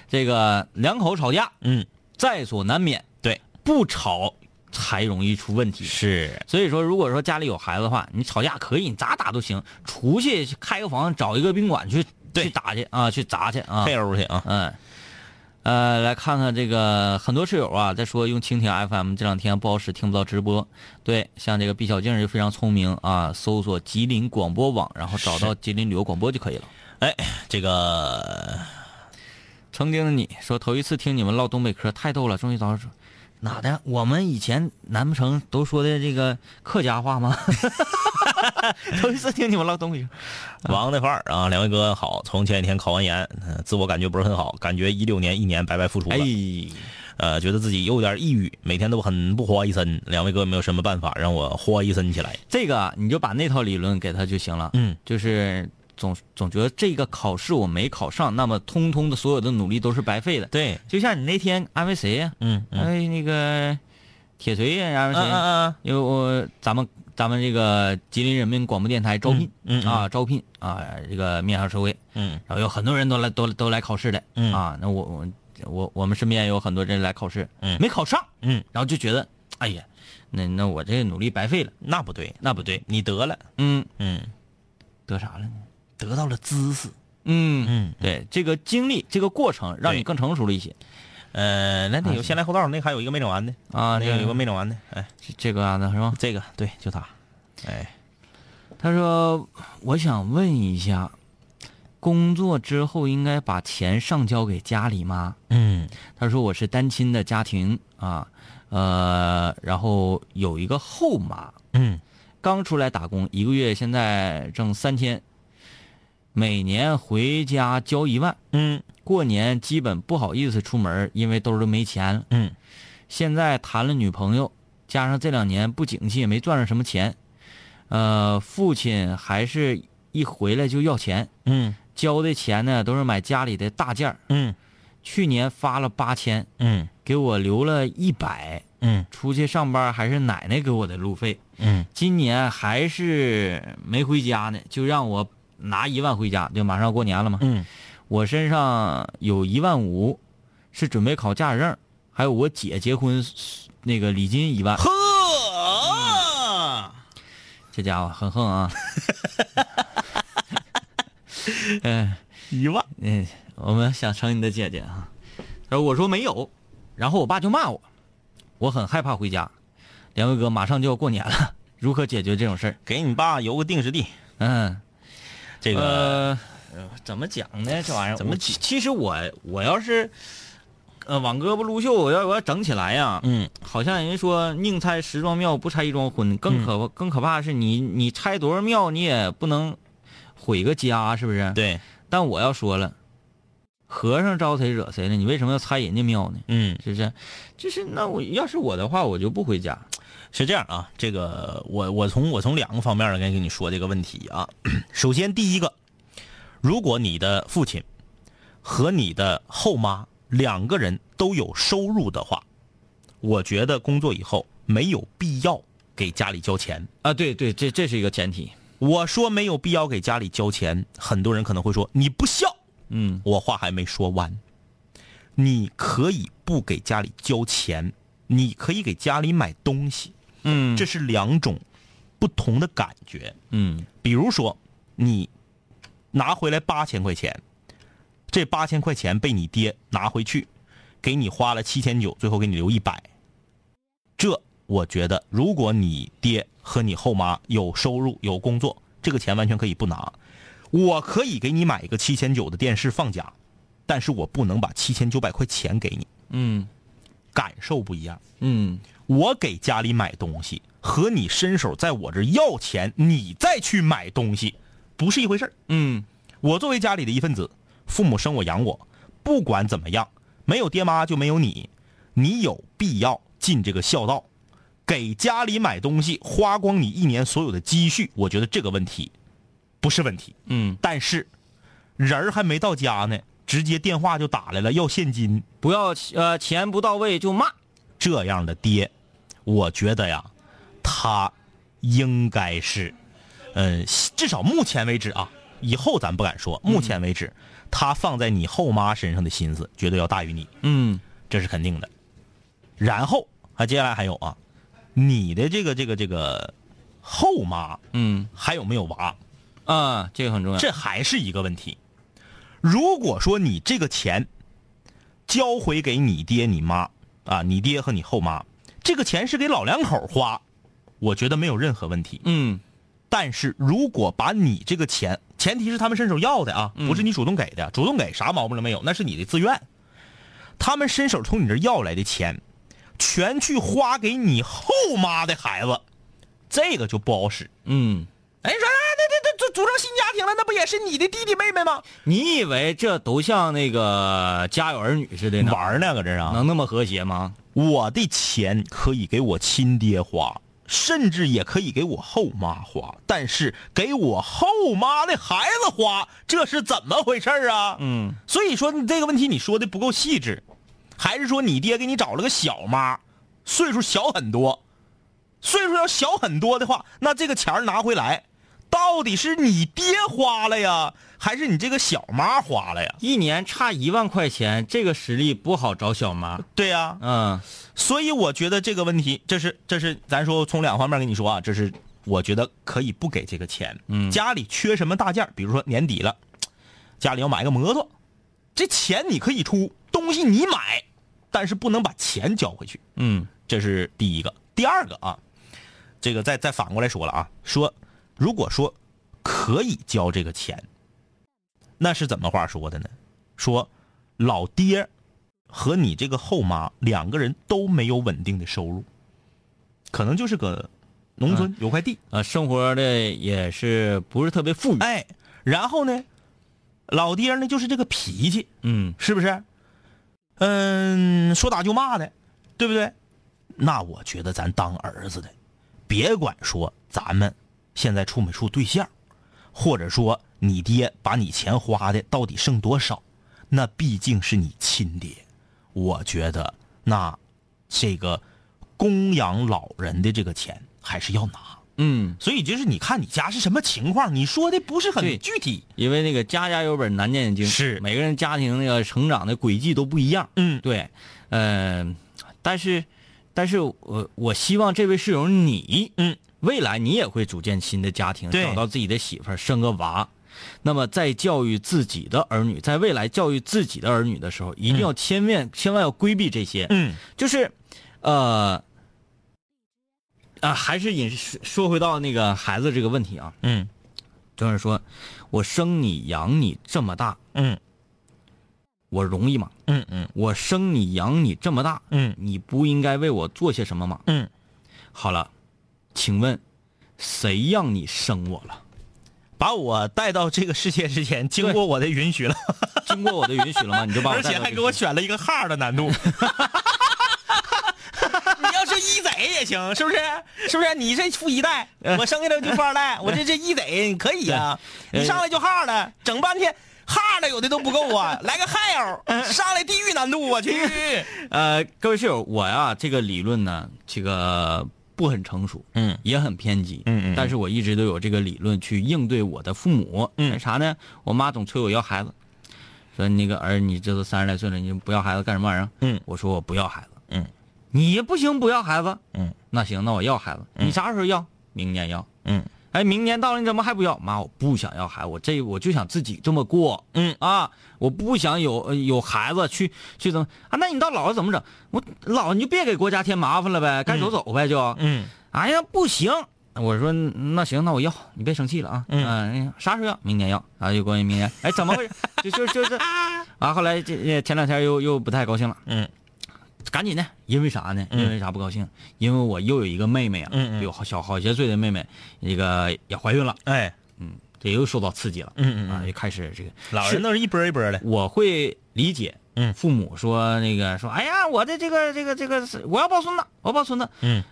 S2: 这个两口吵架”，
S3: 嗯，
S2: 在所难免，
S3: 对，
S2: 不吵才容易出问题。
S3: 是，
S2: 所以说，如果说家里有孩子的话，你吵架可以，你咋打都行，出去开个房，找一个宾馆去去打去啊，去砸去啊。
S3: 配欧去啊，
S2: 嗯，呃，来看看这个很多室友啊，在说用蜻蜓 FM 这两天不好使，听不到直播。对，像这个毕小静就非常聪明啊，搜索吉林广播网，然后找到吉林旅游广播就可以了。
S3: 哎，这个
S2: 曾经的你说头一次听你们唠东北嗑太逗了，终于找到哪的？我们以前难不成都说的这个客家话吗？头一次听你们唠东北，
S3: 王的范儿啊，两位哥好。从前几天考完研，呃自我感觉不是很好，感觉一六年一年白白付出了，
S2: 哎，
S3: 呃，觉得自己有点抑郁，每天都很不花一身。两位哥有没有什么办法让我花一身起来？
S2: 这个啊你就把那套理论给他就行了。
S3: 嗯，
S2: 就是总总觉得这个考试我没考上，那么通通的所有的努力都是白费的。
S3: 对，
S2: 就像你那天安慰谁呀、
S3: 嗯嗯。
S2: 安慰那个铁锤呀，安慰谁？
S3: 嗯嗯
S2: 因为我咱们咱们这个吉林人民广播电台招聘，
S3: 嗯
S2: 啊招聘啊这个面向社会，
S3: 嗯。
S2: 然后有很多人都来都都来考试的，
S3: 嗯。
S2: 啊，那我我我我们身边有很多人来考试，
S3: 嗯。
S2: 没考上，
S3: 嗯，
S2: 然后就觉得，哎呀，那那我这个努力白费了，
S3: 那不对，
S2: 那不对，
S3: 你得了，
S2: 嗯，
S3: 嗯，
S2: 得啥了呢？
S3: 得到了知识，
S2: 嗯
S3: 嗯
S2: 对，这个经历这个过程让你更成熟了一些。
S3: 呃，那得有先来后到，那还有一个没整完的，
S2: 啊，这
S3: 那个有个没整完的，哎，
S2: 这这个案子是吧？
S3: 这个对，就他，哎，
S2: 他说：“我想问一下，工作之后应该把钱上交给家里吗？
S3: 嗯？”
S2: 他说：“我是单亲的家庭啊，呃，然后有一个后妈，
S3: 嗯。
S2: 刚出来打工，一个月现在挣三千，每年回家交一万，
S3: 嗯。
S2: 过年基本不好意思出门，因为兜里没钱。了。
S3: 嗯。
S2: 现在谈了女朋友，加上这两年不景气，也没赚上什么钱。呃，父亲还是一回来就要钱，
S3: 嗯。
S2: 交的钱呢都是买家里的大件儿。
S3: 嗯。
S2: 去年发了八千，
S3: 嗯。
S2: 给我留了一百，
S3: 嗯。
S2: 出去上班还是奶奶给我的路费。
S3: 嗯。
S2: 今年还是没回家呢，就让我拿一万回家，就马上要过年了嘛。
S3: 嗯
S2: 我身上有一万五，是准备考驾驶证，还有我姐结婚那个礼金一万。
S3: 呵，
S2: 这家伙很横啊！嗯
S3: 一万，
S2: 嗯，我们想成你的姐姐啊。然后我说没有，然后我爸就骂我，我很害怕回家。两位哥马上就要过年了，如何解决这种事儿？
S3: 给你爸邮个定时地，
S2: 嗯，
S3: 这个
S2: 怎么讲呢？这玩意儿
S3: 怎么
S2: 其其实我我要是呃挽胳膊撸袖，我要我要整起来呀，
S3: 嗯
S2: 好像人家说宁拆十桩庙，不拆一桩婚。更可、更可怕的是你你拆多少庙，你也不能毁个家，是不是？。
S3: 对，
S2: 但我要说了，和尚招谁惹谁了？你为什么要拆人家庙呢？
S3: 嗯。
S2: 是不是？就是那我要是我的话，我就不回家。
S3: 是这样啊，这个我我从我从两个方面来跟跟你说这个问题啊。首先，第一个，如果你的父亲和你的后妈两个人都有收入的话，我觉得工作以后没有必要给家里交钱。
S2: 啊，对对，这这是一个前提。
S3: 我说没有必要给家里交钱，很多人可能会说你不孝。
S2: 嗯
S3: 我话还没说完，你可以不给家里交钱，你可以给家里买东西。
S2: 嗯，
S3: 这是两种不同的感觉。
S2: 嗯
S3: 比如说，你拿回来八千块钱，这八千块钱被你爹拿回去，给你花了七千九，最后给你留一百。这我觉得，如果你爹和你后妈有收入、有工作，这个钱完全可以不拿。我可以给你买一个七千九的电视放假，但是我不能把七千九百块钱给你，
S2: 嗯
S3: 感受不一样。
S2: 嗯
S3: 我给家里买东西和你伸手在我这要钱，你再去买东西，不是一回事儿。
S2: 嗯
S3: 我作为家里的一份子，父母生我养我，不管怎么样，没有爹妈就没有你，你有必要尽这个孝道，给家里买东西花光你一年所有的积蓄，我觉得这个问题不是问题。
S2: 嗯，
S3: 但是人儿还没到家呢，直接电话就打来了，要现金，
S2: 不要呃钱不到位就骂。
S3: 这样的爹，我觉得呀，他应该是，呃，至少目前为止啊，以后咱不敢说，目前为止，他放在你后妈身上的心思绝对要大于你，
S2: 嗯
S3: 这是肯定的。然后啊，接下来还有啊，你的这个这个这个后妈
S2: 嗯
S3: 还有没有娃？
S2: 啊，这个很重要。
S3: 这还是一个问题。如果说你这个钱交回给你爹你妈啊，你爹和你后妈，这个钱是给老两口花，我觉得没有任何问题。
S2: 嗯
S3: 但是如果把你这个钱，前提是他们伸手要的啊，不是你主动给的，主动给啥毛病都没有，那是你的自愿。他们伸手从你这要来的钱，全去花给你后妈的孩子，这个就不好使。
S2: 嗯，
S3: 哎，说哎，那那那组组成新家庭了，那不也是你的弟弟妹妹吗？
S2: 你以为这都像那个家有儿女似的呢？
S3: 玩儿呢，搁这啊？
S2: 能那么和谐吗？
S3: 我的钱可以给我亲爹花，甚至也可以给我后妈花，但是给我后妈的孩子花，这是怎么回事儿啊？
S2: 嗯，
S3: 所以说你这个问题你说的不够细致，还是说你爹给你找了个小妈，岁数小很多，岁数要小很多的话，那这个钱拿回来，到底是你爹花了呀，还是你这个小妈花了呀？
S2: 一年差一万块钱，这个实力不好找小妈。
S3: 对呀、
S2: 嗯
S3: 所以我觉得这个问题，这是这是咱说从两方面跟你说啊，这是我觉得可以不给这个钱。
S2: 嗯
S3: 家里缺什么大件儿比如说年底了，家里要买个摩托，这钱你可以出，东西你买，但是不能把钱交回去。
S2: 嗯
S3: 这是第一个。第二个啊，这个再再反过来说了啊，说如果说可以交这个钱，那是怎么话说的呢？说老爹和你这个后妈两个人都没有稳定的收入，可能就是个农村有块地，
S2: 啊，生活的也是不是特别富裕。
S3: 哎，然后呢，老爹呢就是这个脾气，
S2: 嗯
S3: 是不是？嗯，说打就骂的，对不对？那我觉得咱当儿子的，别管说咱们现在处没处对象，或者说你爹把你钱花的到底剩多少，那毕竟是你亲爹。我觉得那这个供养老人的这个钱还是要拿。
S2: 嗯，
S3: 所以就是你看你家是什么情况，你说的不是很具体。
S2: 因为那个家家有本难念的经，
S3: 是
S2: 每个人家庭那个成长的轨迹都不一样。
S3: 嗯，
S2: 对，呃，但是，但是我我希望这位室友你，
S3: 嗯，
S2: 未来你也会组建新的家庭，找到自己的媳妇儿，生个娃。那么在教育自己的儿女，在未来教育自己的儿女的时候，一定要千万、千万要规避这些。
S3: 嗯。
S2: 就是，呃，啊，还是引说回到那个孩子这个问题啊，
S3: 嗯。
S2: 就是说我生你养你这么大，
S3: 嗯。
S2: 我容易吗？
S3: 嗯嗯。
S2: 我生你养你这么大，
S3: 嗯。
S2: 你不应该为我做些什么吗？
S3: 嗯，
S2: 好了，请问谁让你生我了？
S3: 把我带到这个世界之前，经过我的允许了，
S2: 经过我的允许了吗？你就把我
S3: 而且还给我选了一个哈的难度。你要是一贼也行，是不是？是不是？你这富一代，我生下来就富二代，我这这一贼可以呀、
S2: 对
S3: 你上来就哈了，整半天哈的有的都不够啊，来个汉友，上来地狱难度我，去。
S2: 呃，各位室友，我呀这个理论呢，这个不很成熟，
S3: 嗯
S2: 也很偏激，
S3: 嗯嗯嗯
S2: 但是我一直都有这个理论去应对我的父母。
S3: 嗯
S2: 啥呢？我妈总催我要孩子，说那个儿你这都三十来岁了，你不要孩子干什么玩意儿？
S3: 嗯
S2: 我说我不要孩子。
S3: 嗯，
S2: 你不行，不要孩子。
S3: 嗯，
S2: 那行，那我要孩子。你啥时候要？明年要。
S3: 嗯
S2: 哎，明年到了你怎么还不要？妈，我不想要孩子，我这我就想自己这么过。
S3: 嗯
S2: 啊，我不想有呃有孩子去去怎么啊？那你到老了怎么整？我老了你就别给国家添麻烦了呗，该走走呗就。
S3: 嗯
S2: 哎呀，不行！我说那行，那我要，你别生气了啊。
S3: 嗯
S2: 哎啥时候要？明年要啊，就关于明年。哎，怎么回事？就就就是 啊，后来这前两天又又不太高兴了。
S3: 嗯
S2: 赶紧的，因为啥呢？
S3: 嗯
S2: 因为啥不高兴？因为我又有一个妹妹啊，
S3: 嗯嗯
S2: 有好小好些岁的妹妹，那个也怀孕了，
S3: 哎，
S2: 嗯，这又受到刺激了，
S3: 嗯嗯嗯。
S2: 啊，又开始这个
S3: 老人都是一波一波的。
S2: 我会理解，
S3: 嗯。
S2: 父母说那个说，哎呀，我的这个这个这个是我要抱孙子，我要抱孙子，
S3: 嗯。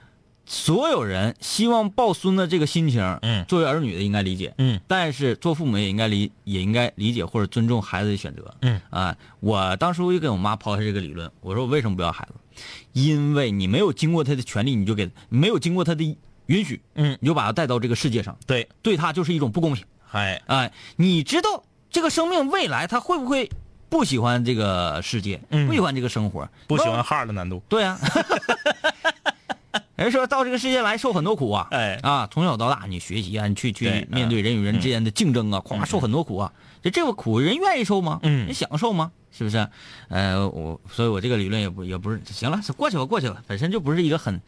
S2: 所有人希望抱孙子这个心情，
S3: 嗯。
S2: 作为儿女的应该理解，
S3: 嗯。
S2: 但是做父母也应该理也应该理解或者尊重孩子的选择，
S3: 嗯。
S2: 啊，我当时我就跟我妈抛下这个理论，我说我为什么不要孩子？因为你没有经过他的权利，你就给没有经过他的允许，
S3: 嗯。
S2: 你就把他带到这个世界上，
S3: 对，
S2: 对他就是一种不公平。
S3: 哎，
S2: 哎，你知道这个生命未来他会不会不喜欢这个世界，
S3: 嗯。
S2: 不喜欢这个生活，
S3: 不喜欢 hard 的难度。
S2: 对啊、人说到这个世界来受很多苦啊，
S3: 哎。
S2: 啊，从小到大你学习啊，你去去面对人与人之间的竞争啊，咵受很多苦啊，这这个苦人愿意受吗？
S3: 嗯。
S2: 人享受吗？是不是？呃，我所以，我这个理论也不也不是行了，过去吧，过去吧，本身就不是一个很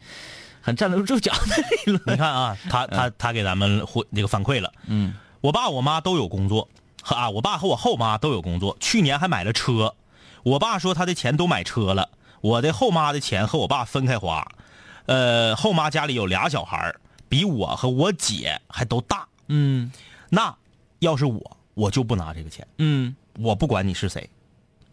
S2: 很站得住脚的理论。
S3: 你看啊，他他他给咱们回这个反馈了。
S2: 嗯
S3: 我爸我妈都有工作，和啊，我爸和我后妈都有工作，去年还买了车。我爸说他的钱都买车了，我的后妈的钱和我爸分开花。呃，后妈家里有俩小孩比我和我姐还都大。
S2: 嗯
S3: 那要是我，我就不拿这个钱，
S2: 嗯
S3: 我不管你是谁。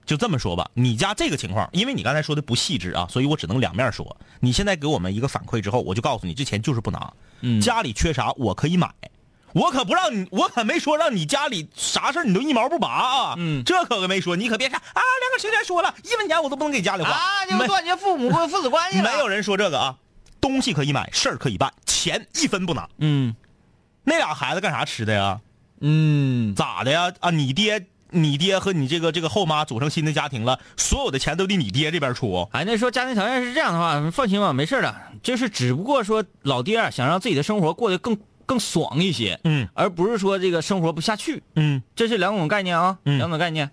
S3: 就这么说吧，你家这个情况，因为你刚才说的不细致啊，所以我只能两面说。你现在给我们一个反馈之后，我就告诉你，这钱就是不拿。
S2: 嗯，
S3: 家里缺啥我可以买，我可不让你，我可没说让你家里啥事儿你都一毛不拔啊。
S2: 嗯
S3: 这可没说，你可别看啊，两个学姐说了一分钱我都不能给家里花
S2: 啊，就
S3: 没
S2: 断绝父母父子关系了。
S3: 没有人说这个啊，东西可以买，事儿可以办，钱一分不拿。
S2: 嗯
S3: 那俩孩子干啥吃的呀？
S2: 嗯，
S3: 咋的呀？啊，你爹。你爹和你这个这个后妈组成新的家庭了，所有的钱都得你爹这边出。
S2: 哎，那说家庭条件是这样的话，放心吧，没事的。就是只不过说老爹啊想让自己的生活过得更更爽一些，
S3: 嗯
S2: 而不是说这个生活不下去，
S3: 嗯，
S2: 这是两种概念啊，
S3: 嗯
S2: 两种概念。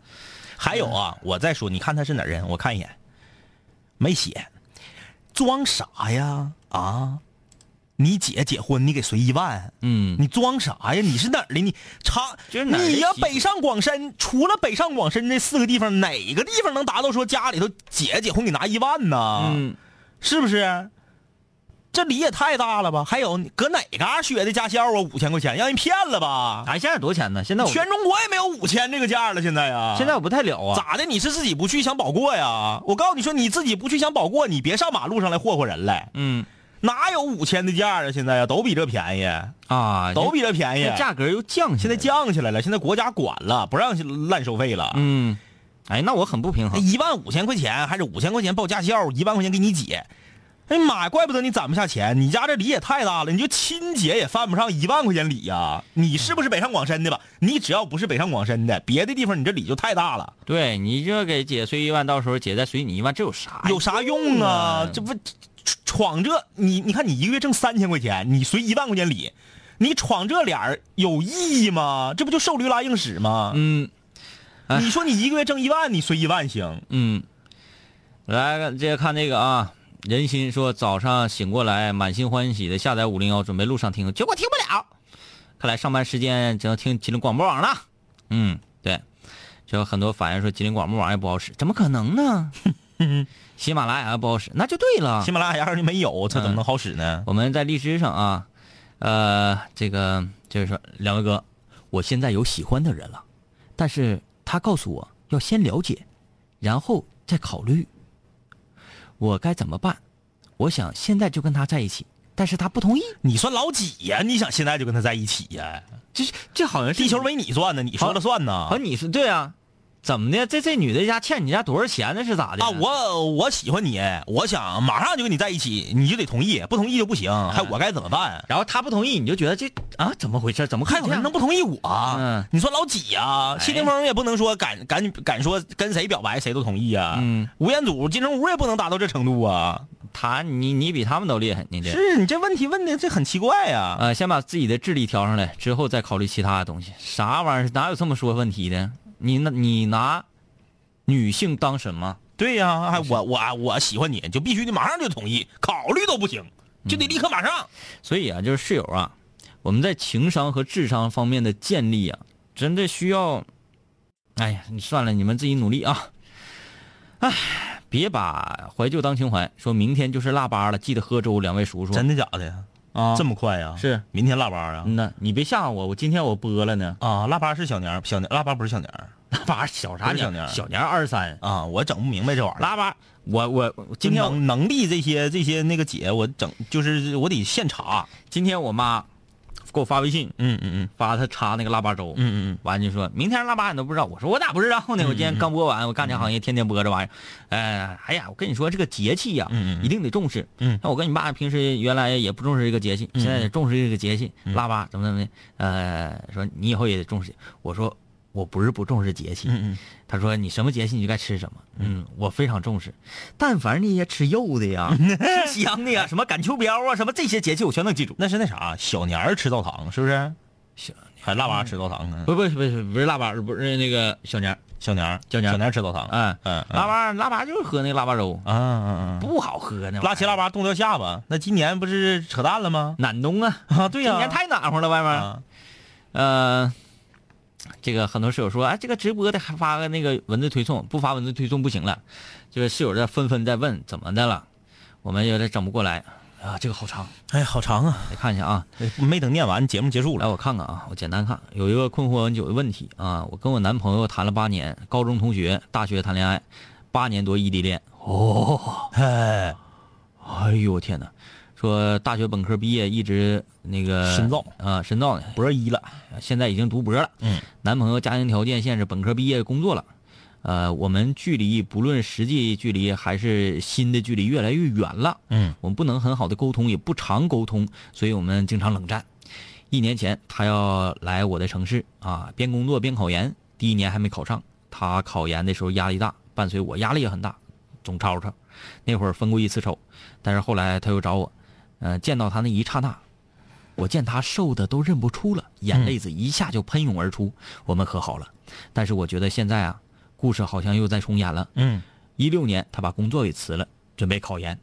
S3: 还有啊，我再说，你看他是哪儿人？我看一眼，没写，装啥呀？啊，你姐结婚，你给随一万，
S2: 嗯，
S3: 你装啥呀？你是哪儿的？你长
S2: 这是哪儿的
S3: 你呀北上广深，除了北上广深这四个地方，哪个地方能达到说家里头姐结婚给拿一万呢？
S2: 嗯，
S3: 是不是？这礼也太大了吧？还有你搁哪嘎学的驾校啊？五千块钱让人骗了吧？
S2: 哎，现在多少钱呢？现在我
S3: 全中国也没有五千这个价了，现在呀。
S2: 现在我不太了啊。
S3: 咋的？你是自己不去想保过呀？我告诉你说，你自己不去想保过，你别上马路上来霍霍人来。
S2: 嗯
S3: 哪有五千的价啊？现在呀，都比这便宜，
S2: 啊，
S3: 都比这便宜。
S2: 价格又降，
S3: 现在。降起来了，现在国家管了，不让滥收费了。
S2: 嗯，哎，那我很不平衡。
S3: 一万五千块钱还是五千块钱报驾校，一万块钱给你姐。哎呀妈呀，怪不得你攒不下钱，你家这礼也太大了，你就亲姐也犯不上一万块钱礼呀。你是不是北上广深的吧？你只要不是北上广深的，别的地方你这礼就太大了。
S2: 对你这给姐随一万，到时候姐再随你一万，这有啥
S3: 有啥用啊
S2: 啊？
S3: 这不闯这你你看你一个月挣三千块钱，你随一万块钱礼，你闯这脸儿有意义吗？这不就瘦驴拉硬屎吗？
S2: 嗯哎
S3: 你说你一个月挣一万，你随一万行？
S2: 嗯，来接着看这个啊，人心说早上醒过来满心欢喜的下载五零幺，准备路上听，结果听不了。看来上班时间只能听吉林广播网了。嗯，对，就有很多反映说吉林广播网也不好使，怎么可能呢？喜马拉雅不好使，那就对了
S3: 喜。马拉雅要是没有，它怎么能好使呢？
S2: 我们在荔枝上啊，呃，这个就是说，两位哥，我现在有喜欢的人了，但是他告诉我要先了解，然后再考虑，我该怎么办？我想现在就跟他在一起，但是他不同意。
S3: 你算老几呀？你想现在就跟他在一起呀？
S2: 这这好像是
S3: 地球没你转呢，你说了算呢
S2: 啊，。你是对啊？怎么的？这这女的家欠你家多少钱呢？是咋的？
S3: 啊，我我喜欢你，我想马上就跟你在一起，你就得同意，不同意就不行。还我该怎么办？
S2: 然后他不同意，你就觉得这啊怎么回事？怎么
S3: 还有人能不同意我？
S2: 嗯
S3: 你说老几呀？谢霆锋也不能说敢敢敢说跟谁表白谁都同意啊。
S2: 嗯，
S3: 吴彦祖、金城武也不能达到这程度啊。
S2: 他你你比他们都厉害，你这
S3: 是你这问题问的这很奇怪呀。
S2: 呃，先把自己的智力调上来，之后再考虑其他的东西。啥玩意儿？哪有这么说问题的？你那你拿女性当什么？
S3: 对呀，还我我我喜欢你，就必须得马上就同意，考虑都不行，就得立刻马上。
S2: 所以啊，就是室友啊，我们在情商和智商方面的建立啊，真的需要。哎呀，你算了，你们自己努力啊。哎，别把怀旧当情怀，说明天就是腊八了，记得喝粥。两位叔叔，
S3: 真的假的呀？
S2: 啊，
S3: 这么快呀？
S2: 是
S3: 明天腊八啊？
S2: 嗯呐，你别吓我，我今天我播了呢。
S3: 啊，腊八是小年，小年腊八不是小年。
S2: 腊八小啥年？
S3: 小年
S2: 小年二十三。
S3: 啊，我整不明白这玩意儿。
S2: 腊八，我我
S3: 今
S2: 今天
S3: 能能力这些这些那个姐，我整就是我得现查。
S2: 今天我妈给我发微信，
S3: 嗯嗯嗯。
S2: 发他插那个腊八粥，
S3: 嗯嗯嗯。
S2: 完就说明天腊八你都不知道，我说我咋不知道呢？我今天刚播完，我干这行业天天播这玩意儿，哎，哎呀，我跟你说这个节气呀，
S3: 嗯嗯嗯。
S2: 一定得重视。
S3: 嗯。
S2: 那我跟你爸平时原来也不重视这个节气，现在得重视这个节气，腊八怎么怎么的，呃，说你以后也得重视。我说我不是不重视节气，
S3: 嗯嗯
S2: 他说你什么节气你就该吃什么，嗯，我非常重视。但凡那些吃肉的呀、吃 香的呀，什么赶秋膘啊，什么这些节气我全能记住。
S3: 那是那啥，小年儿吃灶堂是不是？
S2: 小
S3: 还腊八吃灶堂啊？
S2: 不不不不不是腊八，不是那个小年儿，
S3: 小年儿，
S2: 小年儿
S3: 小年儿吃灶堂。
S2: 嗯
S3: 嗯，
S2: 腊八腊八就是喝那个腊八粥，
S3: 啊嗯嗯！
S2: 不好喝那玩意儿
S3: 拉七腊八冻掉下巴，那今年不是扯淡了吗？
S2: 暖冬啊，
S3: 啊，对呀、
S2: 今年太暖和了，外面。
S3: 啊，
S2: 呃，这个很多室友说，哎，这个直播的还发个那个文字推送，不发文字推送不行了。这个室友在纷纷在问怎么的了，我们有点整不过来啊，这个好长，
S3: 哎，好长啊，
S2: 来看一下啊。
S3: 没等念完，节目结束
S2: 来，我看看啊，我简单看，有一个困惑很久的问题啊。我跟我男朋友谈了八年，高中同学，大学谈恋爱，八年多异地恋。哦，
S3: 哎，
S2: 哎呦我天哪！说大学本科毕业，一直那个
S3: 深造
S2: 啊，深造呢，
S3: 博一了，
S2: 现在已经读博了。
S3: 嗯，
S2: 男朋友家庭条件限制，本科毕业工作了。呃，我们距离不论实际距离还是心的距离越来越远了。
S3: 嗯，
S2: 我们不能很好的沟通，也不常沟通，所以我们经常冷战。一年前，他要来我的城市啊，边工作边考研。第一年还没考上，他考研的时候压力大，伴随我压力也很大，总吵吵。那会儿分过一次手，但是后来他又找我，呃，见到他那一刹那，我见他瘦的都认不出了，眼泪子一下就喷涌而出。我们和好了，但是我觉得现在啊，故事好像又在重演了。
S3: 嗯，
S2: 一六年，他把工作给辞了，准备考研。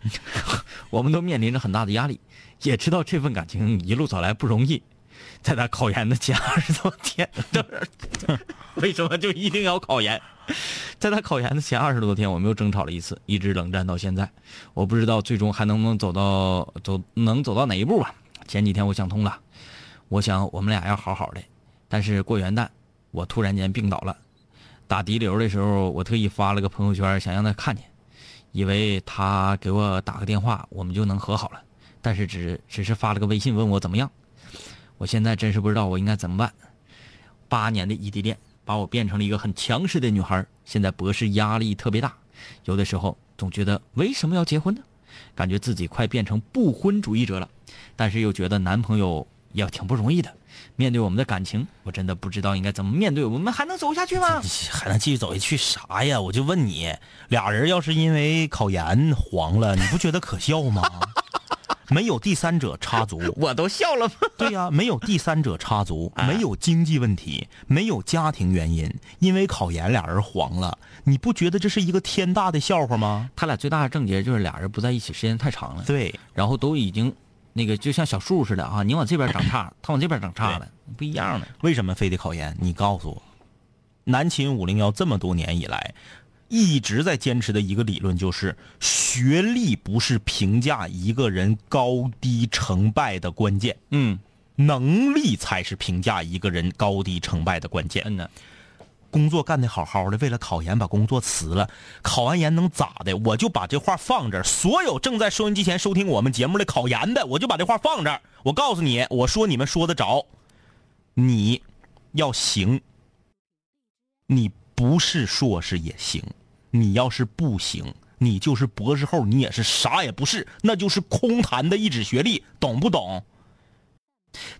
S2: 我们都面临着很大的压力，也知道这份感情一路走来不容易。在他考研的前二十多天，为什么就一定要考研？在他考研的前二十多天，我们又争吵了一次，一直冷战到现在。我不知道最终还能不能走到走能走到哪一步吧。前几天我想通了，我想我们俩要好好的，但是过元旦我突然间病倒了，打滴流的时候，我特意发了个朋友圈，想让他看见，以为他给我打个电话，我们就能和好了，但是只只是发了个微信问我怎么样。我现在真是不知道我应该怎么办。八年的异地恋把我变成了一个很强势的女孩，现在博士压力特别大，有的时候总觉得为什么要结婚呢？感觉自己快变成不婚主义者了，但是又觉得男朋友也挺不容易的。面对我们的感情，我真的不知道应该怎么面对，我们还能走下去吗？
S3: 还能继续走下去啥呀？我就问你，俩人要是因为考研黄了，你不觉得可笑吗？没有第三者插足，
S2: 我都笑了吗？
S3: 对呀、没有第三者插足，没有经济问题，没有家庭原因，因为考研俩人黄了，你不觉得这是一个天大的笑话吗？
S2: 他俩最大的症结就是俩人不在一起时间太长了，
S3: 对，
S2: 然后都已经那个就像小树似的啊，你往这边长岔，他往这边长岔了，不一样了。
S3: 为什么非得考研？你告诉我，南秦五零幺这么多年以来，一直在坚持的一个理论就是，学历不是评价一个人高低成败的关键，
S2: 嗯
S3: 能力才是评价一个人高低成败的关键。
S2: 嗯呢，
S3: 工作干得好好的，为了考研把工作辞了，考完研能咋的？我就把这话放这儿。所有正在收音机前收听我们节目的考研的，我就把这话放这儿。我告诉你，我说你们说得着，你要行，你不是硕士也行，你要是不行，你就是博士后，你也是啥也不是，那就是空谈的一纸学历，懂不懂？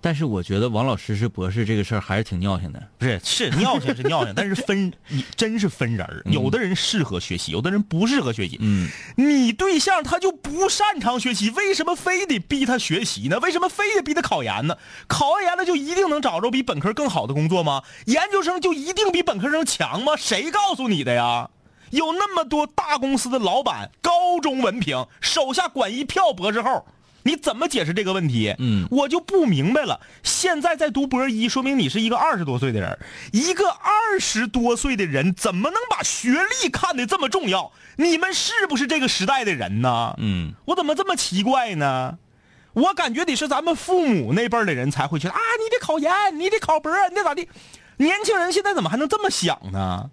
S2: 但是我觉得王老师是博士这个事儿还是挺尿性的。
S3: 不是，是尿性是尿性，但是分你真是分人儿有的人适合学习，有的人不适合学习。
S2: 嗯，
S3: 你对象他就不擅长学习，为什么非得逼他学习呢？为什么非得逼他考研呢？考完研了就一定能找着比本科更好的工作吗？研究生就一定比本科生强吗？谁告诉你的呀？有那么多大公司的老板，高中文凭，手下管一票博士后，你怎么解释这个问题？
S2: 嗯
S3: 我就不明白了。现在在读博一，说明你是一个二十多岁的人，一个二十多岁的人怎么能把学历看得这么重要？你们是不是这个时代的人呢？
S2: 嗯，
S3: 我怎么这么奇怪呢？我感觉得是咱们父母那辈儿的人才会觉得啊，你得考研，你得考博，你得咋地？年轻人现在怎么还能这么想呢？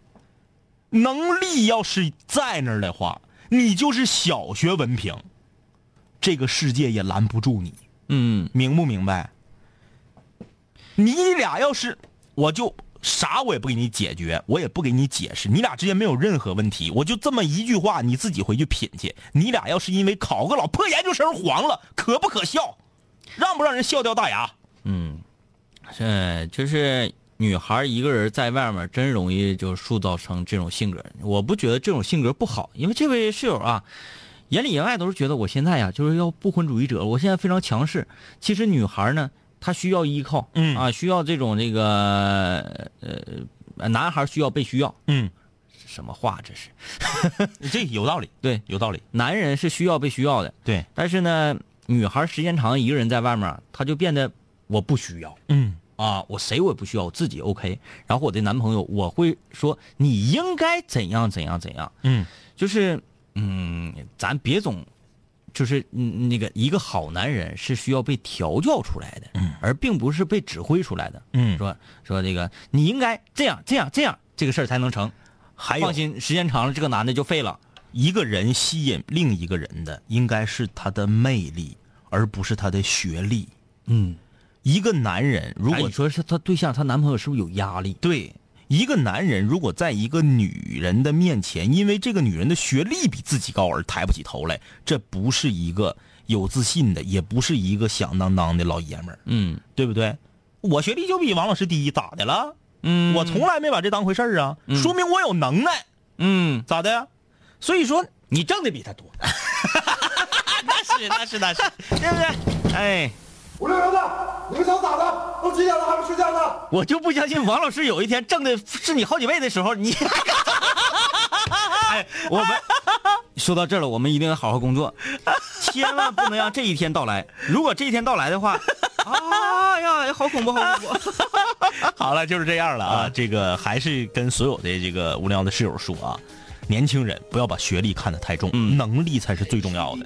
S3: 能力要是在那儿的话，你就是小学文凭，这个世界也拦不住你，
S2: 嗯，
S3: 明不明白？你俩要是，我就啥我也不给你解决，我也不给你解释，你俩之间没有任何问题，我就这么一句话，你自己回去品去。你俩要是因为考个老破研究生黄了，可不可笑？让不让人笑掉大牙？
S2: 嗯是就是女孩一个人在外面真容易就塑造成这种性格。我不觉得这种性格不好，因为这位室友啊，眼里眼外都是觉得我现在呀就是要不婚主义者，我现在非常强势。其实女孩呢，她需要依靠，
S3: 嗯
S2: 啊，需要这种这个呃，男孩需要被需要。
S3: 嗯，
S2: 什么话这是？
S3: 这有道理，
S2: 对，
S3: 有道理。
S2: 男人是需要被需要的，
S3: 对，
S2: 但是呢，女孩时间长一个人在外面，她就变得我不需要。
S3: 嗯
S2: 啊，我谁我也不需要，我自己 OK。然后我的男朋友，我会说你应该怎样怎样怎样，
S3: 嗯
S2: 就是嗯，咱别总就是嗯那个一个好男人是需要被调教出来的，而并不是被指挥出来的。
S3: 嗯，
S2: 说说这个你应该这样这样这样，这个事儿才能成。
S3: 还有
S2: 放心，时间长了，这个男的就废了。
S3: 一个人吸引另一个人的，应该是他的魅力，而不是他的学历。
S2: 嗯，
S3: 一个男人如果
S2: 哎你说是他对象，她男朋友是不是有压力？
S3: 对一个男人如果在一个女人的面前，因为这个女人的学历比自己高而抬不起头来，这不是一个有自信的，也不是一个响当当的老爷们儿，
S2: 嗯
S3: 对不对？我学历就比王老师低，咋的了？
S2: 嗯
S3: 我从来没把这当回事儿啊，说明我有能耐，
S2: 嗯，
S3: 咋的？所以说，
S2: 你挣的比他多。那是那是那是，对不对？哎。
S9: 五六零的，你们想咋的？都几点了还不睡觉呢？
S2: 我就不相信王老师有一天挣的是你好几倍的时候，你，哎，我们说到这儿了，我们一定要好好工作，千万不能让这一天到来。如果这一天到来的话，啊呀，好恐怖，好恐怖！
S3: 好了，就是这样了啊。这个还是跟所有的这个无聊的室友说啊，年轻人不要把学历看得太重，能力才是最重要的。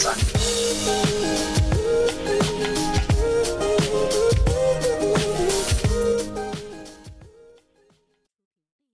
S10: 三。